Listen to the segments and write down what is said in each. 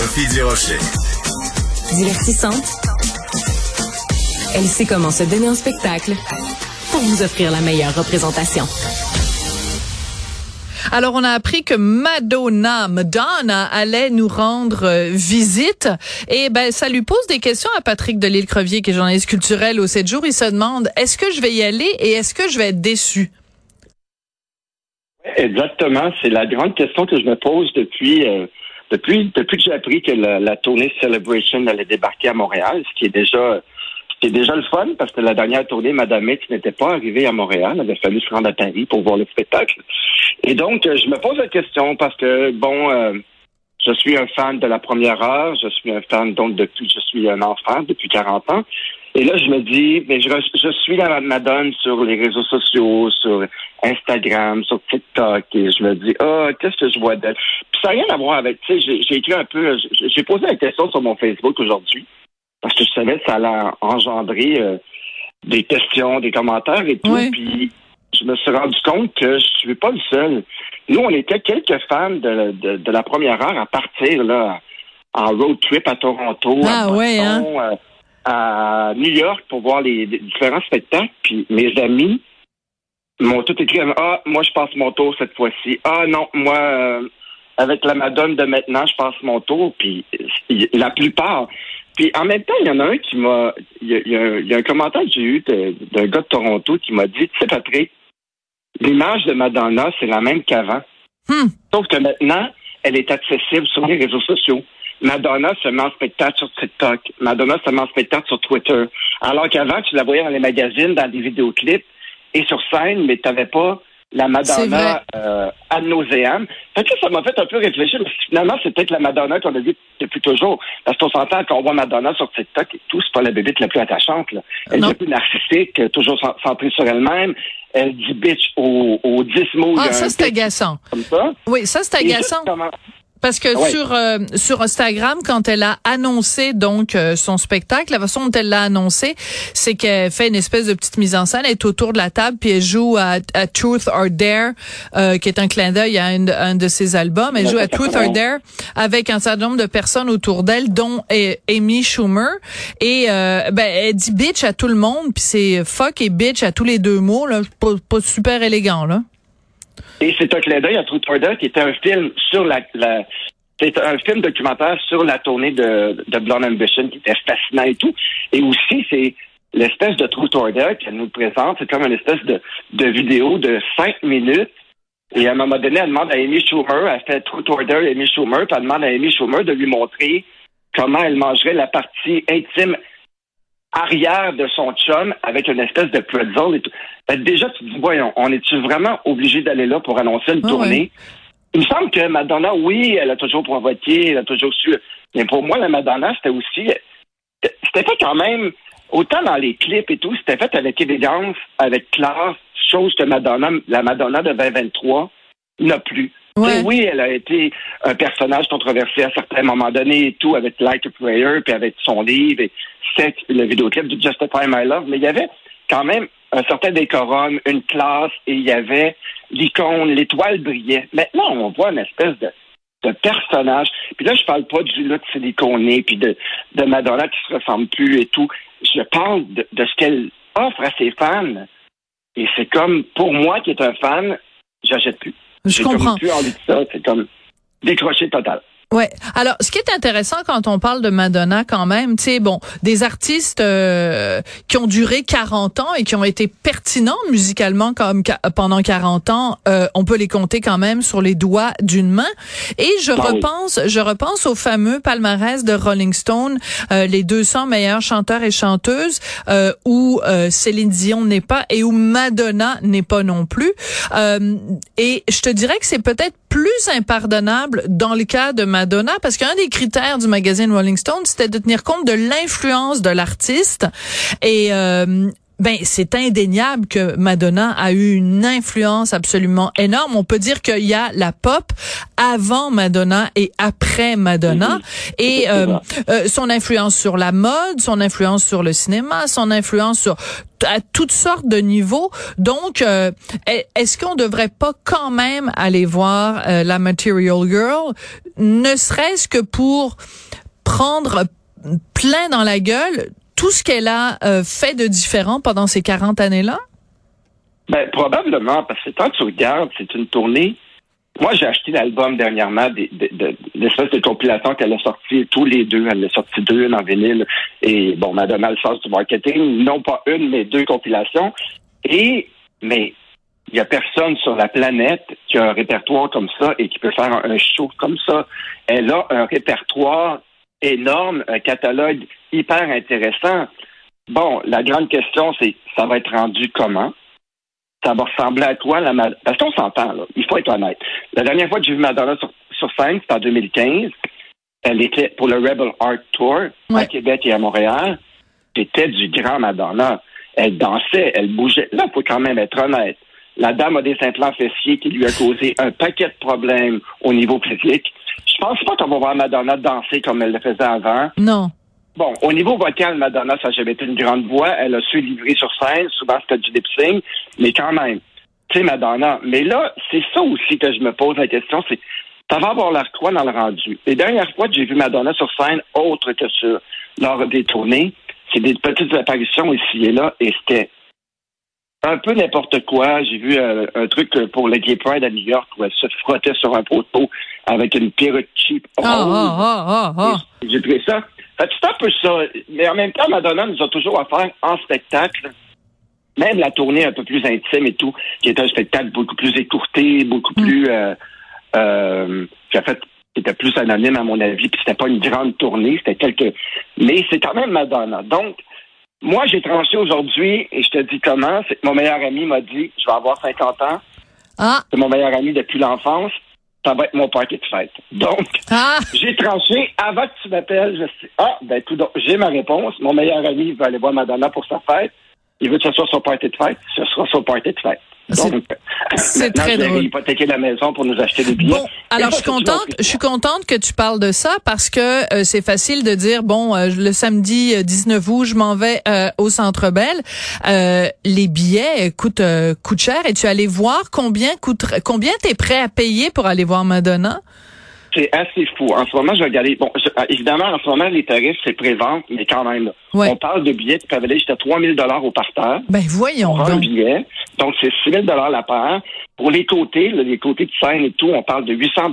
Sophie Durocher. Divertissante. Elle sait comment se donner en spectacle pour vous offrir la meilleure représentation. Alors, on a appris que Madonna, Madonna allait nous rendre euh, visite. Et ben, ça lui pose des questions à Patrick Delisle-Crevier, qui est journaliste culturel au 7 jours. Il se demande, est-ce que je vais y aller et est-ce que je vais être déçu? Exactement. C'est la grande question que je me pose depuis, euh, depuis, depuis que j'ai appris que la, tournée Celebration allait débarquer à Montréal, ce qui est déjà c'est déjà le fun parce que la dernière tournée, Madame X n'était pas arrivée à Montréal. Il avait fallu se rendre à Paris pour voir le spectacle. Et donc, je me pose la question parce que, bon, euh, je suis un fan de la première heure. Je suis un fan, donc, depuis, je suis un enfant depuis 40 ans. Et là, je me dis, mais je, je suis la Madone sur les réseaux sociaux, sur Instagram, sur TikTok, et je me dis, ah, oh, qu'est-ce que je vois d'elle? Puis ça n'a rien à voir avec, tu sais, j'ai écrit un peu, j'ai posé la question sur mon Facebook aujourd'hui parce que je savais que ça allait engendrer euh, des questions, des commentaires et tout. Puis je me suis rendu compte que je suis pas le seul. Nous, on était quelques fans de, de, la première heure à partir là en road trip à Toronto, ah, à, ouais, hein? Euh, à New York pour voir les, différents spectacles. Puis mes amis m'ont tout écrit Ah, moi je passe mon tour cette fois-ci. Ah non, moi euh, avec la Madone de maintenant, je passe mon tour. Puis la plupart, puis en même temps, il y en a un qui m'a. Il y, a, un commentaire que j'ai eu d'un gars de Toronto qui m'a dit Tu sais, Patrick, l'image de Madonna, c'est la même qu'avant. Hmm. Sauf que maintenant, elle est accessible sur les réseaux sociaux. Madonna se met en spectacle sur TikTok. Madonna se met en spectacle sur Twitter. Alors qu'avant, tu la voyais dans les magazines, dans des vidéoclips et sur scène, mais tu n'avais pas la Madonna euh, ad nauseam. Fait que ça m'a fait un peu réfléchir. finalement, c'est peut-être la Madonna qu'on a vue depuis toujours. Parce qu'on s'entend qu'on voit Madonna sur TikTok et tout, c'est pas la bébête la plus attachante. Là. Elle est plus narcissique, toujours centrée sur elle-même. Elle dit bitch aux, aux 10 mots. Ah, ça, c'est agaçant. Comme ça. Oui, ça, c'est agaçant. Parce que sur euh, sur Instagram, quand elle a annoncé donc euh, son spectacle, la façon dont elle l'a annoncé, c'est qu'elle fait une espèce de petite mise en scène, elle est autour de la table puis elle joue à, Truth or Dare, euh, qui est un clin d'œil à un, de ses albums. Elle joue à Truth or Dare avec un certain nombre de personnes autour d'elle, dont Amy Schumer. Et ben elle dit bitch à tout le monde, puis c'est fuck et bitch à tous les deux mots là, pas, pas super élégant là. Et c'est un clin d'œil à Truth Order, qui était un film sur la, la c'est un film documentaire sur la tournée de, de Blonde Ambition qui était fascinant et tout. Et aussi, c'est l'espèce de Truth Order qu'elle nous présente. C'est comme une espèce de, de vidéo de cinq minutes. Et à un moment donné, elle demande à Amy Schumer, elle fait Truth Order Amy Schumer, puis elle demande à Amy Schumer de lui montrer comment elle mangerait la partie intime arrière de son chum avec une espèce de pretzel et tout. déjà, tu te dis, voyons, on est-tu vraiment obligé d'aller là pour annoncer une ah tournée? Il me semble que Madonna, oui, elle a toujours provoqué, elle a toujours su. Mais pour moi, la Madonna, c'était aussi. C'était fait quand même, autant dans les clips et tout, c'était fait avec élégance, avec classe, chose que Madonna, la Madonna de 2023 n'a plus. Oui, elle a été un personnage controversé à certains moments donnés et tout, avec Like a Prayer, puis avec son livre et Sex, le vidéoclip de Justify My Love. Mais il y avait quand même un certain décorum, une classe, et il y avait l'icône, l'étoile brillait. Maintenant, on voit une espèce de, de personnage. Puis là, je parle pas du look siliconé, puis de, de Madonna qui se ressemble plus et tout. Je parle de, de ce qu'elle offre à ses fans. Et c'est comme, pour moi qui est un fan, j'achète plus. Je comprends. Comme plus envie de ça. C'est comme. décroché total. Ouais. Alors, ce qui est intéressant quand on parle de Madonna, quand même, tu sais, bon, des artistes euh, qui ont duré 40 ans et qui ont été pertinents musicalement comme pendant 40 ans, euh, on peut les compter quand même sur les doigts d'une main. Et je bah repense, je repense au fameux palmarès de Rolling Stone, euh, les 200 meilleurs chanteurs et chanteuses, où Céline Dion n'est pas et où Madonna n'est pas non plus. et je te dirais que c'est peut-être plus impardonnable dans le cas de Madonna parce qu'un des critères du magazine Rolling Stone, c'était de tenir compte de l'influence de l'artiste. Et euh, ben c'est indéniable que Madonna a eu une influence absolument énorme. On peut dire qu'il y a la pop avant Madonna et après Madonna et euh, euh, son influence sur la mode, son influence sur le cinéma, son influence sur à toutes sortes de niveaux. Donc, euh, est-ce qu'on devrait pas quand même aller voir euh, la Material Girl, ne serait-ce que pour prendre plein dans la gueule tout ce qu'elle a euh, fait de différent pendant ces 40 années-là? Ben, probablement, parce que quand tu regardes, c'est une tournée moi, j'ai acheté l'album dernièrement, l'espèce de compilation qu'elle a sorti tous les deux. Elle a sorti deux, une en vinyle. Et bon, Madonna le sens du marketing. Non pas une, mais deux compilations. Et, mais, il n'y a personne sur la planète qui a un répertoire comme ça et qui peut faire un, show comme ça. Elle a un répertoire énorme, un catalogue hyper intéressant. Bon, la grande question, c'est ça va être rendu comment? ça va ressembler à toi. La Parce qu'on s'entend, là. Il faut être honnête. La dernière fois que j'ai vu Madonna sur, sur scène, c'était en 2015. Elle était pour le Rebel Art Tour à Québec et à Montréal. C'était du grand Madonna. Elle dansait, elle bougeait. Là, il faut quand même être honnête. La dame a des implants fessiers qui lui a causé un paquet de problèmes au niveau physique. Je pense pas qu'on va voir Madonna danser comme elle le faisait avant. Non. Bon, au niveau vocal, Madonna, ça n'a jamais été une grande voix. Elle a su livrer sur scène. Souvent, c'était du lip sync. Mais quand même, tu sais, Madonna. Mais là, c'est ça aussi que je me pose la question. C'est, ça va avoir l'air quoi dans le rendu? Les dernières fois que j'ai vu Madonna sur scène, autre que sur, lors des tournées, c'est des petites apparitions ici et là. Et c'était un peu n'importe quoi. J'ai vu euh, un truc pour le Gay Pride à New York où elle se frottait sur un poteau avec une perruque cheap. Ah, ah, ah, j'ai trouvé ça c'est un peu ça. Mais en même temps, Madonna nous a toujours offert en spectacle, même la tournée un peu plus intime et tout, qui était un spectacle beaucoup plus écourté, beaucoup mm. plus... Euh, euh, en fait, qui était plus anonyme à mon avis, puis c'était pas une grande tournée, c'était quelques... Mais c'est quand même Madonna. Donc, moi, j'ai tranché aujourd'hui, et je te dis comment, c'est mon meilleur ami m'a dit, je vais avoir 50 ans. Ah. C'est mon meilleur ami depuis l'enfance ça va être mon party de fête. Donc, ah! j'ai tranché avant que tu m'appelles. Je sais, ah, ben tout j'ai ma réponse. Mon meilleur ami va aller voir Madonna pour sa fête. Il veut que ce soit son party de fête. Ce sera son party de fête. C'est très drôle. hypothéquer la maison pour nous acheter des billets. Bon, alors je suis contente, je suis contente que tu parles de ça parce que euh, c'est facile de dire bon euh, le samedi 19 euh, août je m'en vais au Centre Bell. les billets coûtent coûtent cher et tu allais voir combien coûte combien t'es prêt à payer pour aller voir Madonna? C'est assez fou. En ce moment, je vais regarder. Bon, euh, évidemment, en ce moment, les tarifs, c'est pré-vente, mais quand même, on parle de billets qui peuvent aller jusqu'à 3 000 au parterre. Ben, voyons pour un billet. Donc, c'est 6 000 la paire. Pour les côtés, les côtés de scène et tout, on parle de 800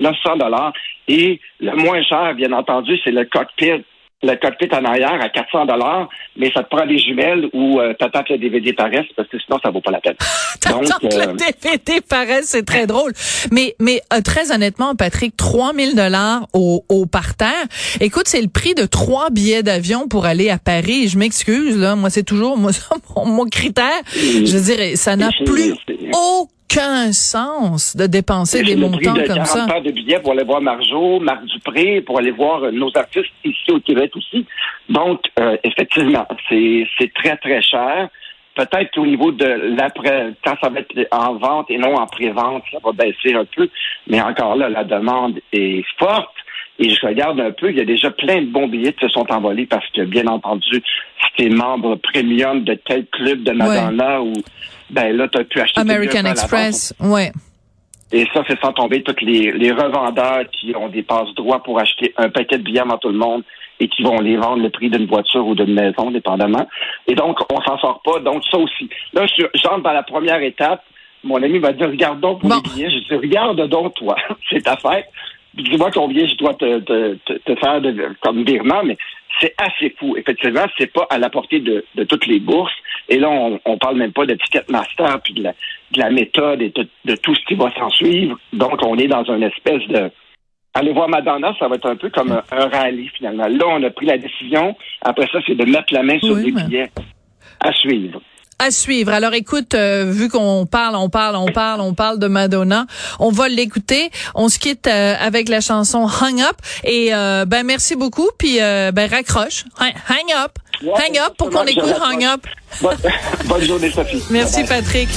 900 Et le moins cher, bien entendu, c'est le cockpit le cockpit en arrière à 400 dollars, mais ça te prend des jumelles ou euh, t'attends que le DVD paraisse parce que sinon ça vaut pas la peine. t'attends que le DVD euh, paraisse, c'est très drôle. Mais mais euh, très honnêtement, Patrick, 3000 dollars au, au parterre. Écoute, c'est le prix de trois billets d'avion pour aller à Paris. Je m'excuse là, moi c'est toujours moi, mon, mon critère. Je veux dire, ça n'a plus aucun aucun sens de dépenser des montants de comme ça. de billets pour aller voir Marjo, Marc Dupré, pour aller voir euh, nos artistes ici au Québec aussi. Donc, euh, effectivement, c'est très, très cher. Peut-être qu'au niveau de l'après, quand ça va être en vente et non en pré-vente, ça va baisser un peu. Mais encore là, la demande est forte. Et je regarde un peu, il y a déjà plein de bons billets qui se sont envolés parce que, bien entendu, si tu es membre premium de tel club de Madonna ou ben là, tu as pu acheter American Express, ouais. Et ça, c'est sans tomber tous les, les revendeurs qui ont des passe droits pour acheter un paquet de billets à tout le monde et qui vont les vendre le prix d'une voiture ou d'une maison, dépendamment. Et donc, on s'en sort pas. Donc, ça aussi. Là, j'entre dans la première étape mon ami m'a dit, regarde donc pour les billets. Je dis, regarde donc toi, c'est ta fête. Dis-moi combien je dois te, te, faire de, comme virement, mais c'est assez fou. Effectivement, c'est pas à la portée de, toutes les bourses. Et là, on, on parle même pas de master puis de la, de la méthode et de, tout ce qui va s'en suivre. Donc, on est dans une espèce de Aller voir Madonna, ça va être un peu comme un, rallye finalement. Là, on a pris la décision. Après ça, c'est de mettre la main sur les billets à suivre à suivre. Alors écoute, euh, vu qu'on parle, on parle, on parle, on parle de Madonna, on va l'écouter. On se quitte euh, avec la chanson Hang Up et euh, ben merci beaucoup puis ben raccroche. Hang Up. Hang Up pour qu'on écoute Hang Up. Bonne, journée Sophie. Merci Patrick.